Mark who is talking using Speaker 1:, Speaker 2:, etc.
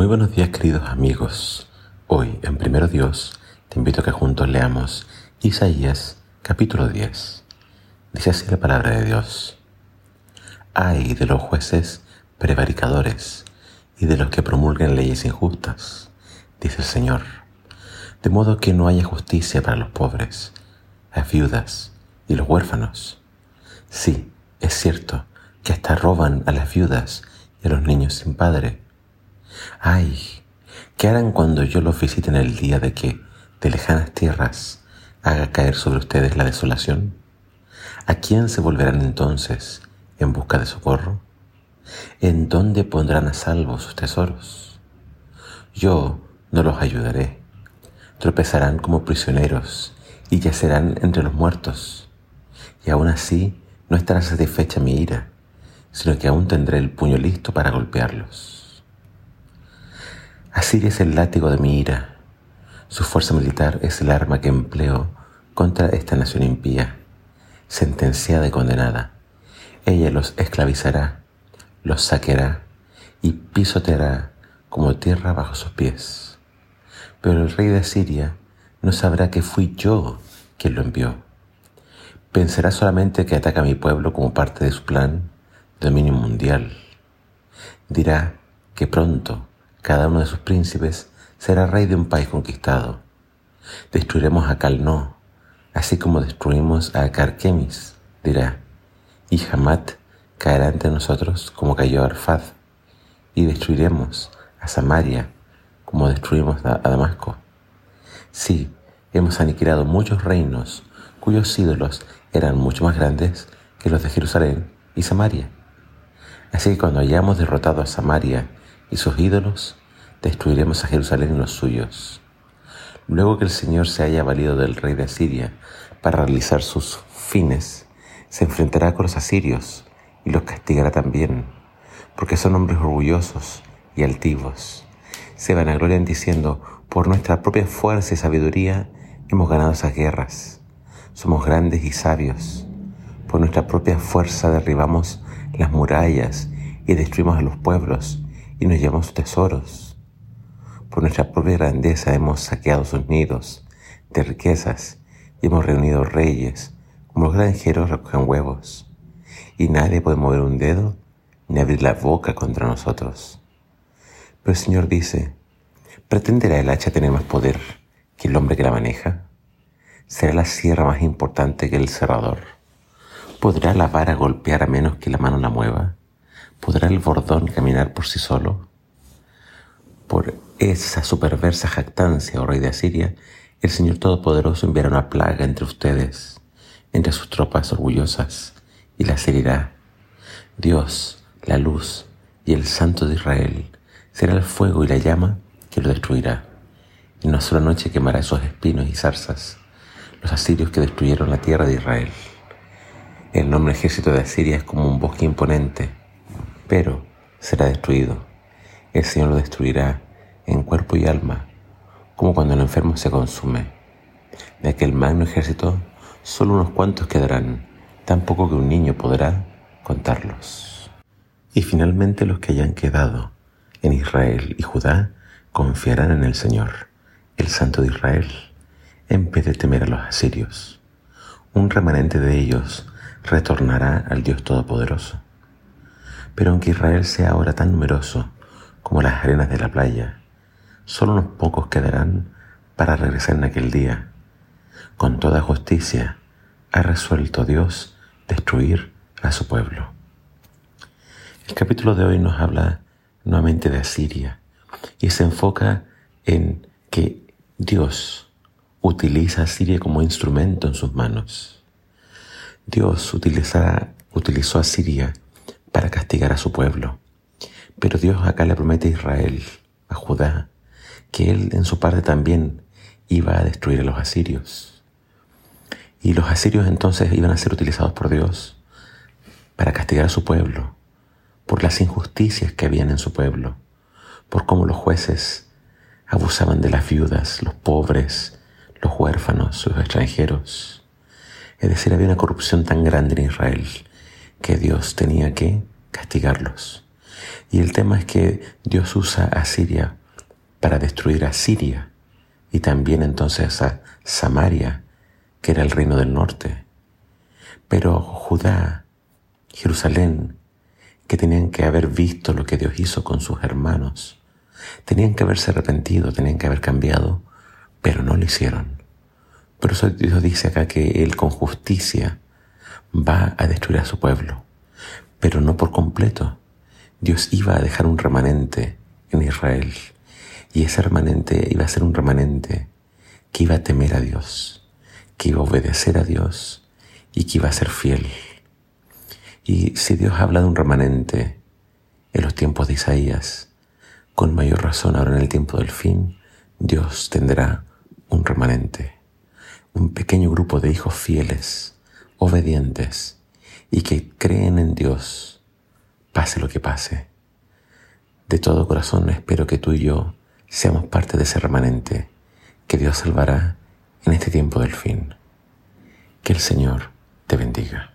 Speaker 1: Muy buenos días queridos amigos. Hoy en Primero Dios te invito a que juntos leamos Isaías capítulo 10. Dice así la palabra de Dios. Ay de los jueces prevaricadores y de los que promulguen leyes injustas, dice el Señor, de modo que no haya justicia para los pobres, las viudas y los huérfanos. Sí, es cierto que hasta roban a las viudas y a los niños sin padre Ay, ¿qué harán cuando yo los visite en el día de que de lejanas tierras haga caer sobre ustedes la desolación? ¿A quién se volverán entonces en busca de socorro? ¿En dónde pondrán a salvo sus tesoros? Yo no los ayudaré. Tropezarán como prisioneros y yacerán entre los muertos. Y aún así no estará satisfecha mi ira, sino que aún tendré el puño listo para golpearlos. Asiria es el látigo de mi ira. Su fuerza militar es el arma que empleo contra esta nación impía, sentenciada y condenada. Ella los esclavizará, los saqueará y pisoteará como tierra bajo sus pies. Pero el rey de Asiria no sabrá que fui yo quien lo envió. Pensará solamente que ataca a mi pueblo como parte de su plan de dominio mundial. Dirá que pronto cada uno de sus príncipes será rey de un país conquistado. Destruiremos a Calno, así como destruimos a Carquemis, dirá, y Hamat caerá ante nosotros como cayó Arfad, y destruiremos a Samaria como destruimos a Damasco. Sí, hemos aniquilado muchos reinos cuyos ídolos eran mucho más grandes que los de Jerusalén y Samaria. Así que cuando hayamos derrotado a Samaria y sus ídolos, destruiremos a Jerusalén y los suyos. Luego que el Señor se haya valido del rey de Asiria para realizar sus fines, se enfrentará con los asirios y los castigará también, porque son hombres orgullosos y altivos. Se vanaglorian diciendo, por nuestra propia fuerza y sabiduría hemos ganado esas guerras. Somos grandes y sabios. Por nuestra propia fuerza derribamos las murallas y destruimos a los pueblos y nos llevamos tesoros. Por nuestra propia grandeza hemos saqueado sus nidos de riquezas y hemos reunido reyes, como los granjeros recogen huevos. Y nadie puede mover un dedo ni abrir la boca contra nosotros. Pero el Señor dice, ¿pretenderá el hacha tener más poder que el hombre que la maneja? ¿Será la sierra más importante que el cerrador? ¿Podrá la vara golpear a menos que la mano la mueva? ¿Podrá el bordón caminar por sí solo? Por esa superversa jactancia, oh rey de Asiria, el Señor Todopoderoso enviará una plaga entre ustedes, entre sus tropas orgullosas, y la herirá. Dios, la luz y el Santo de Israel será el fuego y la llama que lo destruirá. Y una sola noche quemará esos espinos y zarzas, los asirios que destruyeron la tierra de Israel. El nombre ejército de Asiria es como un bosque imponente, pero será destruido. El Señor lo destruirá en cuerpo y alma, como cuando el enfermo se consume. De aquel magno ejército, solo unos cuantos quedarán, tan poco que un niño podrá contarlos. Y finalmente los que hayan quedado en Israel y Judá confiarán en el Señor, el Santo de Israel, en vez de temer a los asirios. Un remanente de ellos retornará al Dios Todopoderoso. Pero aunque Israel sea ahora tan numeroso como las arenas de la playa, solo unos pocos quedarán para regresar en aquel día. Con toda justicia ha resuelto Dios destruir a su pueblo. El capítulo de hoy nos habla nuevamente de Asiria y se enfoca en que Dios utiliza a Asiria como instrumento en sus manos. Dios utilizó a Siria para castigar a su pueblo. Pero Dios acá le promete a Israel, a Judá, que él en su parte también iba a destruir a los asirios. Y los asirios entonces iban a ser utilizados por Dios para castigar a su pueblo, por las injusticias que habían en su pueblo, por cómo los jueces abusaban de las viudas, los pobres, los huérfanos, los extranjeros. Es decir, había una corrupción tan grande en Israel que Dios tenía que castigarlos. Y el tema es que Dios usa a Siria para destruir a Siria y también entonces a Samaria, que era el reino del norte. Pero Judá, Jerusalén, que tenían que haber visto lo que Dios hizo con sus hermanos, tenían que haberse arrepentido, tenían que haber cambiado, pero no lo hicieron. Por eso Dios dice acá que Él con justicia va a destruir a su pueblo, pero no por completo. Dios iba a dejar un remanente en Israel y ese remanente iba a ser un remanente que iba a temer a Dios, que iba a obedecer a Dios y que iba a ser fiel. Y si Dios habla de un remanente en los tiempos de Isaías, con mayor razón ahora en el tiempo del fin, Dios tendrá un remanente, un pequeño grupo de hijos fieles, obedientes y que creen en Dios, pase lo que pase. De todo corazón espero que tú y yo seamos parte de ese remanente que Dios salvará en este tiempo del fin. Que el Señor te bendiga.